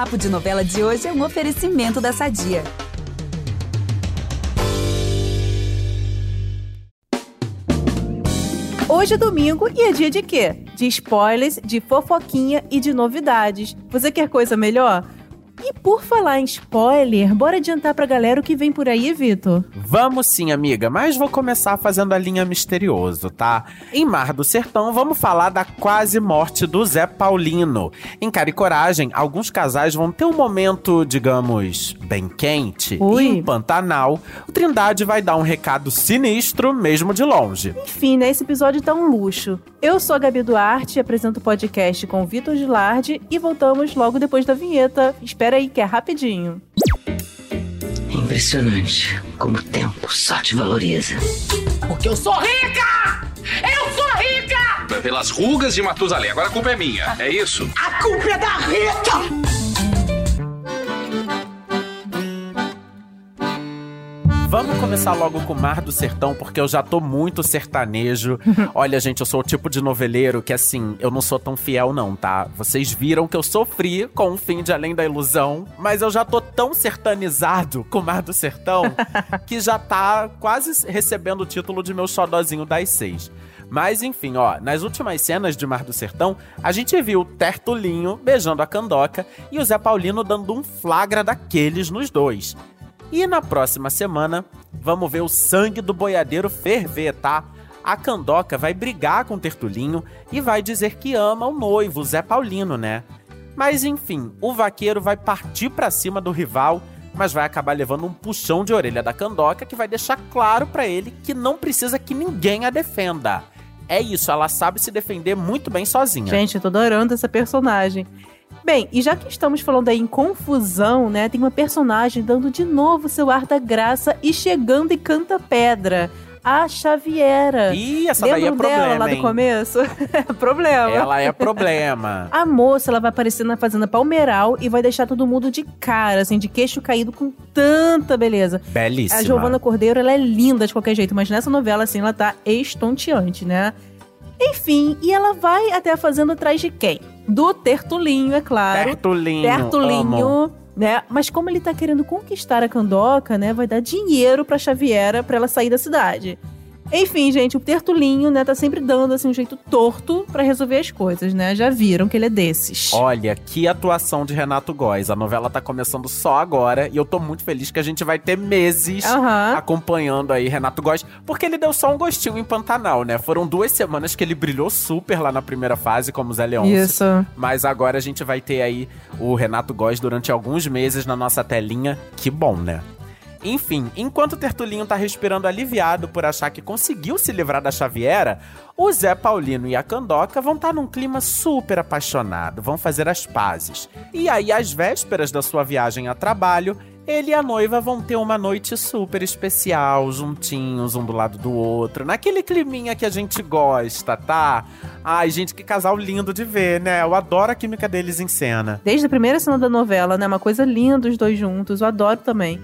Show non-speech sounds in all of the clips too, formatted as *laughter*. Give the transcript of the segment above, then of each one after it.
Papo de Novela de hoje é um oferecimento da Sadia. Hoje é domingo e é dia de quê? De spoilers, de fofoquinha e de novidades. Você quer coisa melhor? E por falar em spoiler, bora adiantar pra galera o que vem por aí, Vitor? Vamos sim, amiga, mas vou começar fazendo a linha misterioso, tá? Em Mar do Sertão, vamos falar da quase morte do Zé Paulino. Em Cara e Coragem, alguns casais vão ter um momento, digamos, bem quente. Ui. E em Pantanal, o Trindade vai dar um recado sinistro, mesmo de longe. Enfim, né? Esse episódio tá um luxo. Eu sou a Gabi Duarte, apresento o podcast com o Vitor Gilardi e voltamos logo depois da vinheta. Espera aí que é rapidinho. Impressionante como o tempo só te valoriza. Porque eu sou rica! Eu sou rica! Pelas rugas de Matusalém. Agora a culpa é minha. É isso? A culpa é da Rita! Vamos começar logo com o Mar do Sertão, porque eu já tô muito sertanejo. *laughs* Olha, gente, eu sou o tipo de noveleiro que, assim, eu não sou tão fiel, não, tá? Vocês viram que eu sofri com o fim de Além da Ilusão, mas eu já tô tão sertanizado com o Mar do Sertão *laughs* que já tá quase recebendo o título de meu xodózinho das seis. Mas enfim, ó, nas últimas cenas de Mar do Sertão, a gente viu o Tertulinho beijando a Candoca e o Zé Paulino dando um flagra daqueles nos dois. E na próxima semana, vamos ver o sangue do boiadeiro ferver, tá? A Candoca vai brigar com o Tertulinho e vai dizer que ama o noivo, Zé Paulino, né? Mas enfim, o vaqueiro vai partir pra cima do rival, mas vai acabar levando um puxão de orelha da Candoca que vai deixar claro pra ele que não precisa que ninguém a defenda. É isso, ela sabe se defender muito bem sozinha. Gente, eu tô adorando essa personagem. Bem, e já que estamos falando aí em confusão, né? Tem uma personagem dando de novo seu ar da graça e chegando e canta pedra. A Xaviera. Ih, essa daí é Lembram dela problema, lá do hein? começo? *laughs* problema. Ela é problema. *laughs* A moça, ela vai aparecer na Fazenda Palmeiral e vai deixar todo mundo de cara, assim, de queixo caído com tanta beleza. Belíssima. A Giovana Cordeiro, ela é linda de qualquer jeito, mas nessa novela, assim, ela tá estonteante, né? Enfim, e ela vai até a Fazenda atrás de quem? Do Tertulinho, é claro. Tertulinho. Tertulinho, amo. né? Mas como ele tá querendo conquistar a Candoca, né? Vai dar dinheiro pra Xaviera pra ela sair da cidade. Enfim, gente, o Tertulinho, né, tá sempre dando assim um jeito torto pra resolver as coisas, né? Já viram que ele é desses. Olha, que atuação de Renato Góes. A novela tá começando só agora e eu tô muito feliz que a gente vai ter meses Aham. acompanhando aí Renato Góes, porque ele deu só um gostinho em Pantanal, né? Foram duas semanas que ele brilhou super lá na primeira fase como Zé Leôncio. Isso. Mas agora a gente vai ter aí o Renato Góes durante alguns meses na nossa telinha. Que bom, né? Enfim, enquanto o Tertulinho tá respirando aliviado por achar que conseguiu se livrar da Xaviera, o Zé Paulino e a Candoca vão estar num clima super apaixonado, vão fazer as pazes. E aí, às vésperas da sua viagem a trabalho, ele e a noiva vão ter uma noite super especial, juntinhos, um do lado do outro, naquele climinha que a gente gosta, tá? Ai, gente, que casal lindo de ver, né? Eu adoro a química deles em cena. Desde a primeira cena da novela, né? Uma coisa linda os dois juntos, eu adoro também.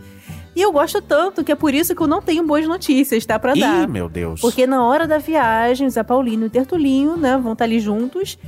E eu gosto tanto que é por isso que eu não tenho boas notícias, tá? Pra dar. Ih, meu Deus. Porque na hora da viagem, o Zé Paulino e o Tertulinho, né, vão estar ali juntos.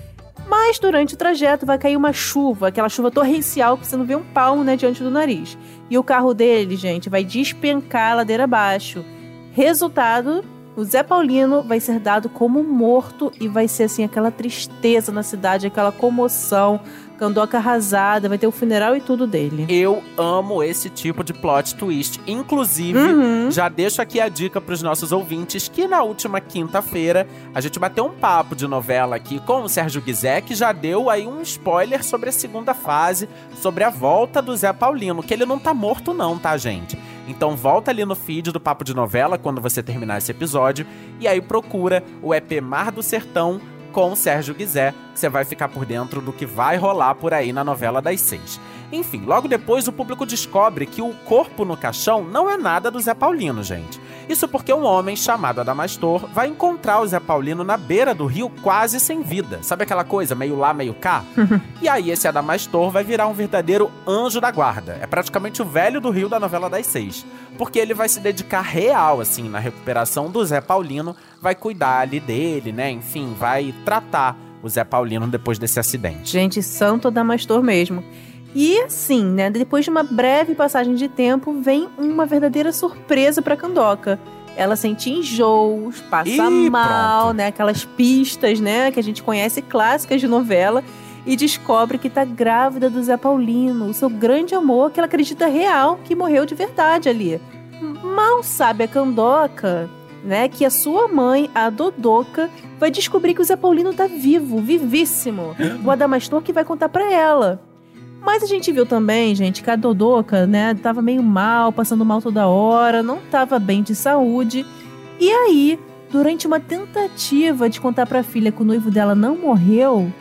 Mas durante o trajeto vai cair uma chuva, aquela chuva torrencial que você não vê um palmo, né, diante do nariz. E o carro dele, gente, vai despencar a ladeira abaixo. Resultado, o Zé Paulino vai ser dado como morto e vai ser assim aquela tristeza na cidade, aquela comoção, Candoca arrasada, vai ter o funeral e tudo dele. Eu amo esse tipo de plot twist. Inclusive, Uhum. já deixo aqui a dica pros nossos ouvintes que na última quinta-feira a gente bateu um papo de novela aqui com o Sérgio Guizé, que já deu aí um spoiler sobre a segunda fase, sobre a volta do Zé Paulino, que ele não tá morto não, tá, gente? Então volta ali no feed do Papo de Novela quando você terminar esse episódio e aí procura o EP Mar do Sertão com o Sérgio Guizé, que você vai ficar por dentro do que vai rolar por aí na novela das seis. Enfim, logo depois o público descobre que o corpo no caixão não é nada do Zé Paulino, gente. Isso porque um homem chamado Adamastor vai encontrar o Zé Paulino na beira do rio quase sem vida. Sabe aquela coisa, meio lá, meio cá? *laughs* e aí esse Adamastor vai virar um verdadeiro anjo da guarda. É praticamente o velho do rio da novela das seis. Porque ele vai se dedicar real, assim, na recuperação do Zé Paulino, vai cuidar ali dele, né? Enfim, vai tratar o Zé Paulino depois desse acidente. Gente, santo Adamastor mesmo. E assim, né, depois de uma breve passagem de tempo, vem uma verdadeira surpresa para Candoca. Ela sente enjoos, passa Ih, mal, pronto. né, aquelas pistas, né, que a gente conhece clássicas de novela e descobre que tá grávida do Zé Paulino, o seu grande amor que ela acredita real que morreu de verdade ali. Mal sabe a Candoca, né, que a sua mãe, a Dodoca, vai descobrir que o Zé Paulino tá vivo, vivíssimo. O Adamastor que vai contar pra ela. Mas a gente viu também, gente, que a Dodoca, né, tava meio mal, passando mal toda hora, não tava bem de saúde. E aí, durante uma tentativa de contar pra filha que o noivo dela não morreu,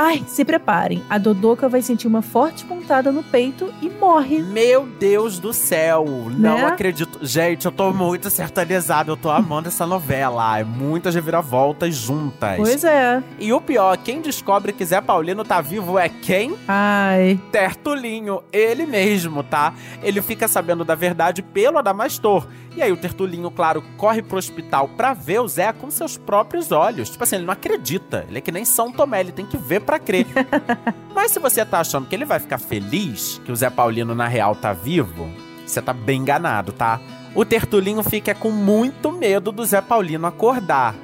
ai, se preparem, a Dodoca vai sentir uma forte pontada no peito e morre. Meu Deus do céu, não Né? acredito. Gente, eu tô muito sertanizado, eu tô amando essa novela. É muitas reviravoltas juntas. Pois é. E o pior, quem descobre que Zé Paulino tá vivo é quem? Ai, Tertulinho, ele mesmo, tá? Ele fica sabendo da verdade pelo Adamastor. E aí o Tertulinho, claro, corre pro hospital pra ver o Zé com seus próprios olhos. Tipo assim, ele não acredita. Ele é que nem São Tomé, ele tem que ver pra crer. *laughs* Mas se você tá achando que ele vai ficar feliz que o Zé Paulino na real tá vivo, você tá bem enganado, tá? O Tertulinho fica com muito medo do Zé Paulino acordar.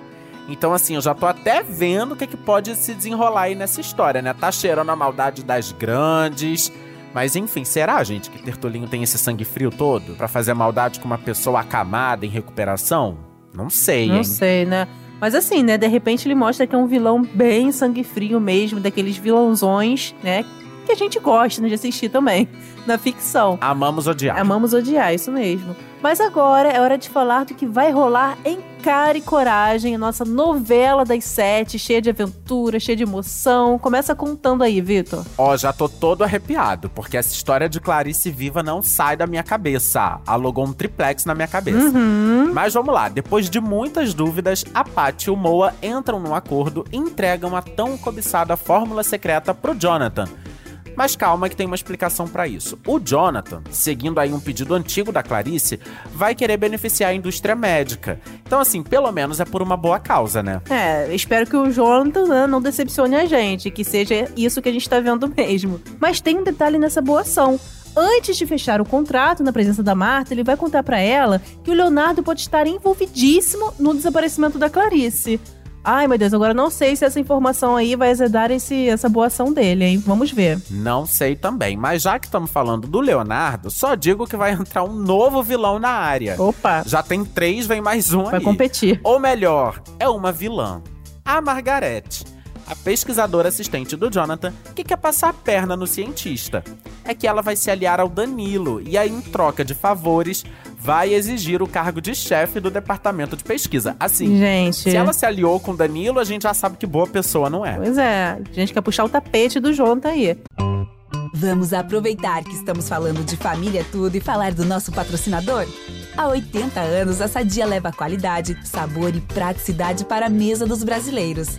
Então, assim, eu já tô até vendo o que, que pode se desenrolar aí nessa história, né? Tá cheirando a maldade das grandes. Mas enfim, será, gente, que Tertulinho tem esse sangue frio todo pra fazer maldade com uma pessoa acamada em recuperação? Não sei, não hein? sei, né? Mas assim, né, de repente ele mostra que é um vilão bem sangue frio mesmo, daqueles vilãozões, né, que a gente gosta né, de assistir também, *laughs* na ficção. Amamos odiar. Amamos odiar, isso mesmo. Mas agora é hora de falar do que vai rolar em Cara e Coragem, a nossa novela das sete, cheia de aventura, cheia de emoção. Começa contando aí, Vitor. Ó, já tô todo arrepiado, porque essa história de Clarice Viva não sai da minha cabeça. Alugou um triplex na minha cabeça. Uhum. Mas vamos lá, depois de muitas dúvidas, a Pat e o Moa entram num acordo e entregam a tão cobiçada fórmula secreta pro Jonathan. Mas calma que tem uma explicação pra isso. O Jonathan, seguindo aí um pedido antigo da Clarice, vai querer beneficiar a indústria médica. Então assim, pelo menos é por uma boa causa, né? É, espero que o Jonathan né, não decepcione a gente, que seja isso que a gente tá vendo mesmo. Mas tem um detalhe nessa boa ação. Antes de fechar o contrato na presença da Marta, ele vai contar pra ela que o Leonardo pode estar envolvidíssimo no desaparecimento da Clarice. Ai, meu Deus, agora não sei se essa informação aí vai azedar esse, essa boa ação dele, hein? Vamos ver. Não sei também, mas já que estamos falando do Leonardo, só digo que vai entrar um novo vilão na área. Opa, Já tem três, vem mais um vai aí. competir. Ou melhor, é uma vilã. A Margarete, a pesquisadora assistente do Jonathan, que quer passar a perna no cientista. É que ela vai se aliar ao Danilo e aí, em troca de favores, vai exigir o cargo de chefe do departamento de pesquisa. Assim, Gente. se ela se aliou com o Danilo, a gente já sabe que boa pessoa não é. Pois é, a gente quer puxar o tapete do Jonathan aí. Vamos aproveitar que estamos falando de família tudo e falar do nosso patrocinador? Há 80 anos, a Sadia leva qualidade, sabor e praticidade para a mesa dos brasileiros.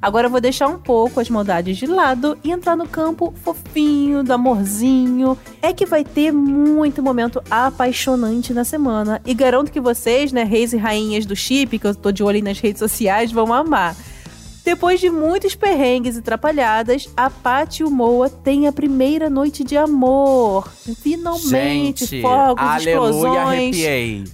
Agora eu vou deixar um pouco as maldades de lado e entrar no campo fofinho, do amorzinho. É que vai ter muito momento apaixonante na semana. E garanto que vocês, né, reis e rainhas do chip, que eu tô de olho nas redes sociais, vão amar. Depois de muitos perrengues e trapalhadas, a Paty e o Moa têm a primeira noite de amor. Finalmente, Gente, fogos, aleluia, explosões. arrepiei.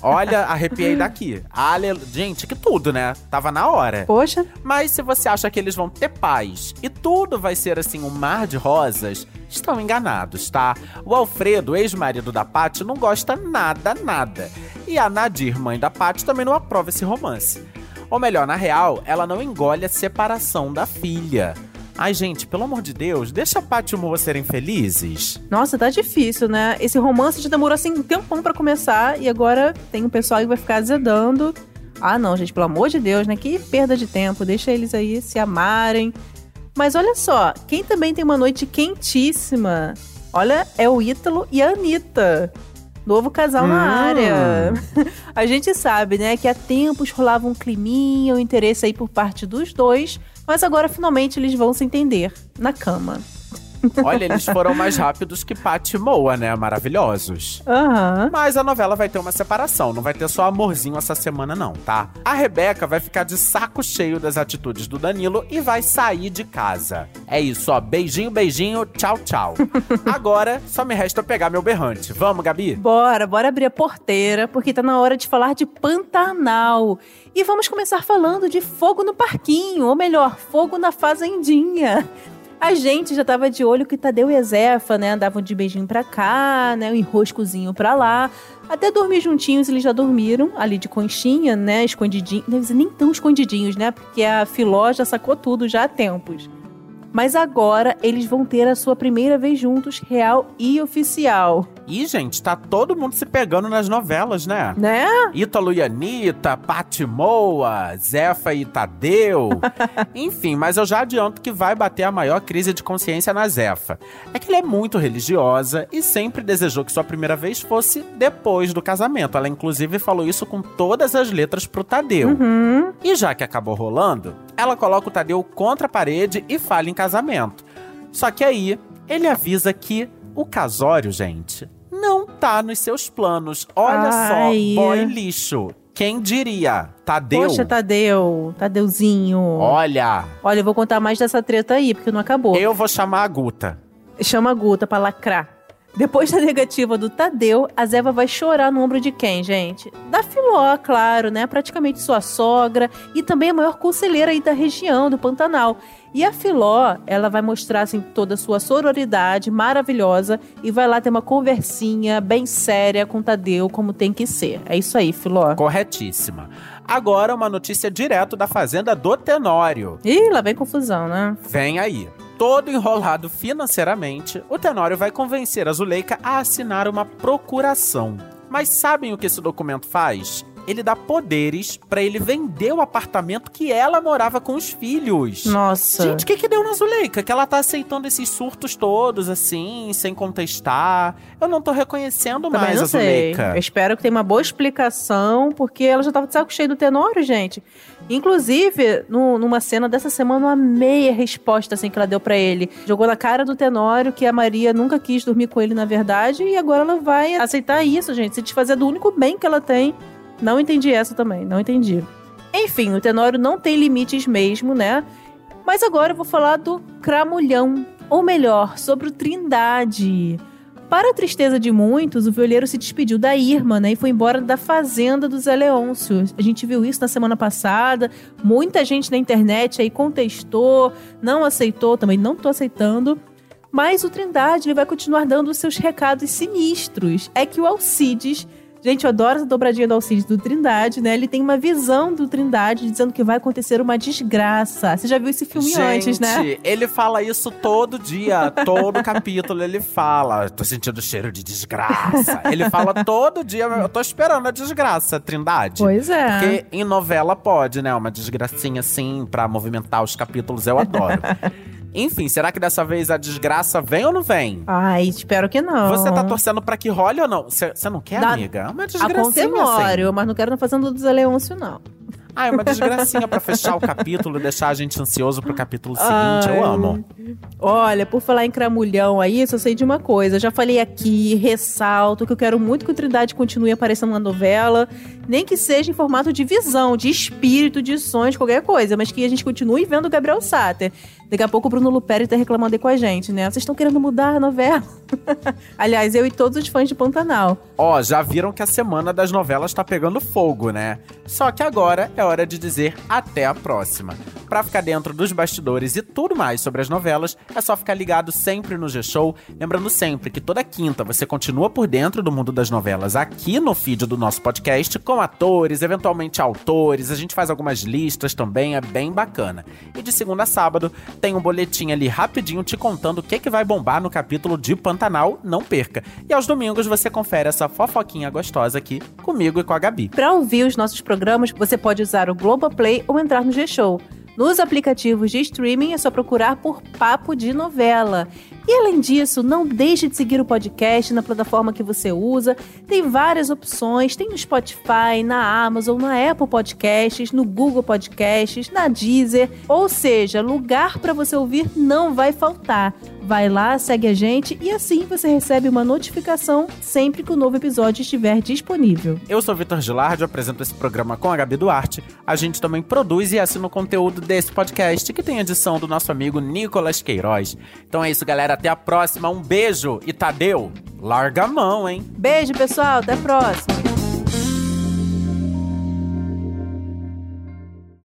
Olha, arrepiei daqui. Alelu... Gente, que tudo, né? Tava na hora. Poxa, Mas se você acha que eles vão ter paz e tudo vai ser assim um mar de rosas, estão enganados, tá? O Alfredo, ex-marido da Paty, não gosta nada, nada. E a Nadir, mãe da Paty, também não aprova esse romance. Ou melhor, na real, ela não engole a separação da filha. Ai, gente, pelo amor de Deus, deixa a Paty e o Moa serem felizes. Nossa, tá difícil, né? Esse romance já demorou assim um tempão pra começar e agora tem um pessoal que vai ficar azedando. Ah, não, gente, pelo amor de Deus, né? Que perda de tempo. Deixa eles aí se amarem. Mas olha só, quem também tem uma noite quentíssima, olha, é o Ítalo e a Anitta. Novo casal na Hum. área. *laughs* A gente sabe, né, que há tempos rolava um climinha, um interesse aí por parte dos dois, Mas agora finalmente eles vão se entender na cama. Olha, eles foram mais rápidos que Pat e Moa, né? Maravilhosos. Aham. Mas a novela vai ter uma separação, não vai ter só amorzinho essa semana, não, tá? A Rebeca vai ficar de saco cheio das atitudes do Danilo e vai sair de casa. É isso, ó. Beijinho, beijinho, tchau, tchau. *laughs* Agora, só me resta pegar meu berrante. Vamos, Gabi? Bora, bora abrir a porteira, porque tá na hora de falar de Pantanal. E vamos começar falando de fogo no parquinho, ou melhor, fogo na fazendinha. A gente já tava de olho que Tadeu e a Zefa, né, andavam de beijinho pra cá, né, um enroscozinho pra lá. Até dormir juntinhos, eles já dormiram, ali de conchinha, né, ser nem tão escondidinhos, né, porque a Filó já sacou tudo já há tempos. Mas agora eles vão ter a sua primeira vez juntos, real e oficial. Ih, gente, tá todo mundo se pegando nas novelas, né? Né? Ítalo e Anitta, Pati Moa, Zefa e Tadeu. *laughs* Enfim, mas eu já adianto que vai bater a maior crise de consciência na Zefa. É que ela é muito religiosa e sempre desejou que sua primeira vez fosse depois do casamento. Ela, inclusive, falou isso com todas as letras pro Tadeu. Uhum. E já que acabou rolando, ela coloca o Tadeu contra a parede e fala em casamento. Só que aí, ele avisa que o casório, gente, não tá nos seus planos. Olha Ai. só, boy lixo. Quem diria? Tadeu? Poxa, Tadeu, Tadeuzinho. Olha, Olha, eu vou contar mais dessa treta aí, porque não acabou. eu vou chamar a Guta. Chama a Guta pra lacrar. Depois da negativa do Tadeu, a Zeva vai chorar no ombro de quem, gente? Da Filó, claro, né? Praticamente sua sogra e também a maior conselheira aí da região, do Pantanal. E a Filó, ela vai mostrar assim toda a sua sororidade maravilhosa e vai lá ter uma conversinha bem séria com o Tadeu, como tem que ser. É isso aí, Filó. Corretíssima. Agora uma notícia direto da fazenda do Tenório. Ih, lá vem confusão, né? Vem aí. Todo enrolado financeiramente, o Tenório vai convencer a Zuleika a assinar uma procuração. Mas sabem o que esse documento faz? Ele dá poderes pra ele vender o apartamento que ela morava com os filhos. Nossa. Gente, o que que deu na Zuleika? Que ela tá aceitando esses surtos todos, assim, sem contestar. Eu não tô reconhecendo Também mais não a sei. Zuleika. Eu espero que tenha uma boa explicação, porque ela já tava de saco cheio do Tenório, gente. Inclusive, no- numa cena dessa semana, eu amei a resposta assim, que ela deu pra ele. Jogou na cara do Tenório que a Maria nunca quis dormir com ele, na verdade, e agora ela vai aceitar isso, gente. Se desfazer do único bem que ela tem. Não entendi essa também, não entendi. Enfim, o Tenório não tem limites mesmo, né? Mas agora eu vou falar do Cramulhão. Ou melhor, sobre o Trindade. Para a tristeza de muitos, o violeiro se despediu da Irma, né? E foi embora da fazenda do Zé Leôncio. A gente viu isso na semana passada. Muita gente na internet aí contestou, não aceitou, também não tô aceitando. Mas o Trindade ele vai continuar dando os seus recados sinistros. É que o Alcides. Gente, eu adoro essa dobradinha do Alcides do Trindade, né? Ele tem uma visão do Trindade dizendo que vai acontecer uma desgraça. Você já viu esse filme Gente, antes, né? ele fala isso todo dia, todo capítulo ele fala. Tô sentindo cheiro de desgraça. Ele fala todo dia, eu tô esperando a desgraça, Trindade. Pois é. Porque em novela pode, né? Uma desgracinha assim pra movimentar os capítulos, eu adoro. Enfim, será que dessa vez a desgraça vem ou não vem? Ai, espero que não. Você tá torcendo pra que role ou não? Você não quer, Dá- amiga? É Uma desgracinha assim. mas não quero na Fazenda do Zé Leôncio, não. Ah, é uma desgracinha pra fechar o capítulo, deixar a gente ansioso pro capítulo seguinte. Eu Ai. amo. Olha, por falar em cramulhão aí, só sei de uma coisa. Eu já falei aqui, ressalto, que eu quero muito que o Trindade continue aparecendo na novela. Nem que seja em formato de visão, de espírito, de sonhos, qualquer coisa. Mas que a gente continue vendo o Gabriel Sater. Daqui a pouco o Bruno Luperi tá reclamando aí com a gente, né? Vocês estão querendo mudar a novela? *laughs* Aliás, eu e todos os fãs de Pantanal. Ó, já viram que a semana das novelas tá pegando fogo, né? Só que agora é hora de dizer até a próxima. Pra ficar dentro dos bastidores e tudo mais sobre as novelas, é só ficar ligado sempre no G-Show. Lembrando sempre que toda quinta você continua por dentro do mundo das novelas aqui no feed do nosso podcast, com atores, eventualmente autores. A gente faz algumas listas também, é bem bacana. E de segunda a sábado tem um boletim ali rapidinho te contando o que, que vai bombar no capítulo de Pantanal, não perca. E aos domingos você confere essa fofoquinha gostosa aqui comigo e com a Gabi. Para ouvir os nossos programas, você pode usar o Globoplay ou entrar no G-Show. Nos aplicativos de streaming é só procurar por Papo de Novela. E além disso, não deixe de seguir o podcast na plataforma que você usa. Tem várias opções, tem no Spotify, na Amazon, na Apple Podcasts, no Google Podcasts, na Deezer, ou seja, lugar para você ouvir não vai faltar. Vai lá, segue a gente e assim você recebe uma notificação sempre que o novo episódio estiver disponível. Eu sou Vitor Gilardi, apresento esse programa com a Gabi Duarte. A gente também produz e assina o conteúdo desse podcast, que tem edição do nosso amigo Nicolas Queiroz. Então é isso, galera. Até a próxima. Um beijo e Tadeu, larga a mão, hein? Beijo, pessoal. Até a próxima.